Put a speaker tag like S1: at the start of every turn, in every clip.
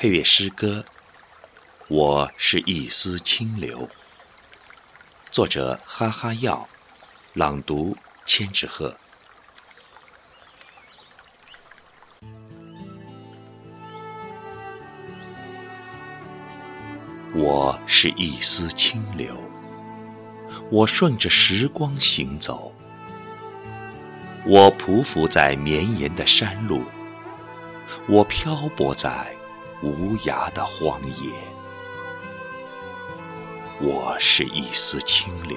S1: 配乐诗歌，我是一丝清流。作者：哈哈药，朗读：千纸鹤。我是一丝清流，我顺着时光行走，我匍匐在绵延的山路，我漂泊在。无涯的荒野，我是一丝清流，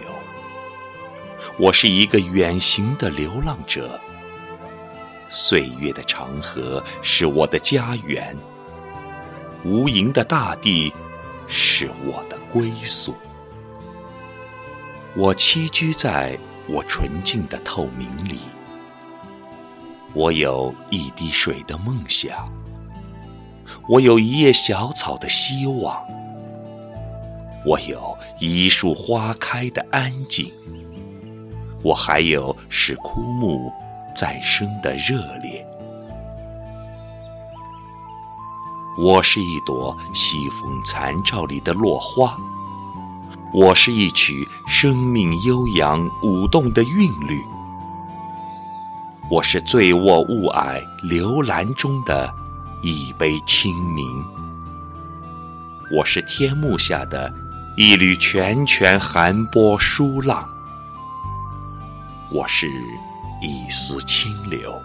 S1: 我是一个远行的流浪者。岁月的长河是我的家园，无垠的大地是我的归宿。我栖居在我纯净的透明里，我有一滴水的梦想。我有一叶小草的希望，我有一树花开的安静，我还有使枯木再生的热烈。我是一朵西风残照里的落花，我是一曲生命悠扬舞动的韵律，我是醉卧雾霭流岚中的。一杯清明，我是天幕下的一缕泉泉寒波疏浪，我是一丝清流，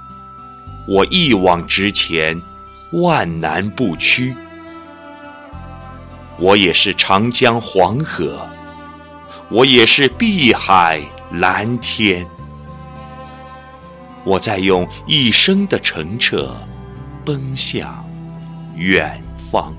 S1: 我一往直前，万难不屈。我也是长江黄河，我也是碧海蓝天，我在用一生的澄澈。奔向远方。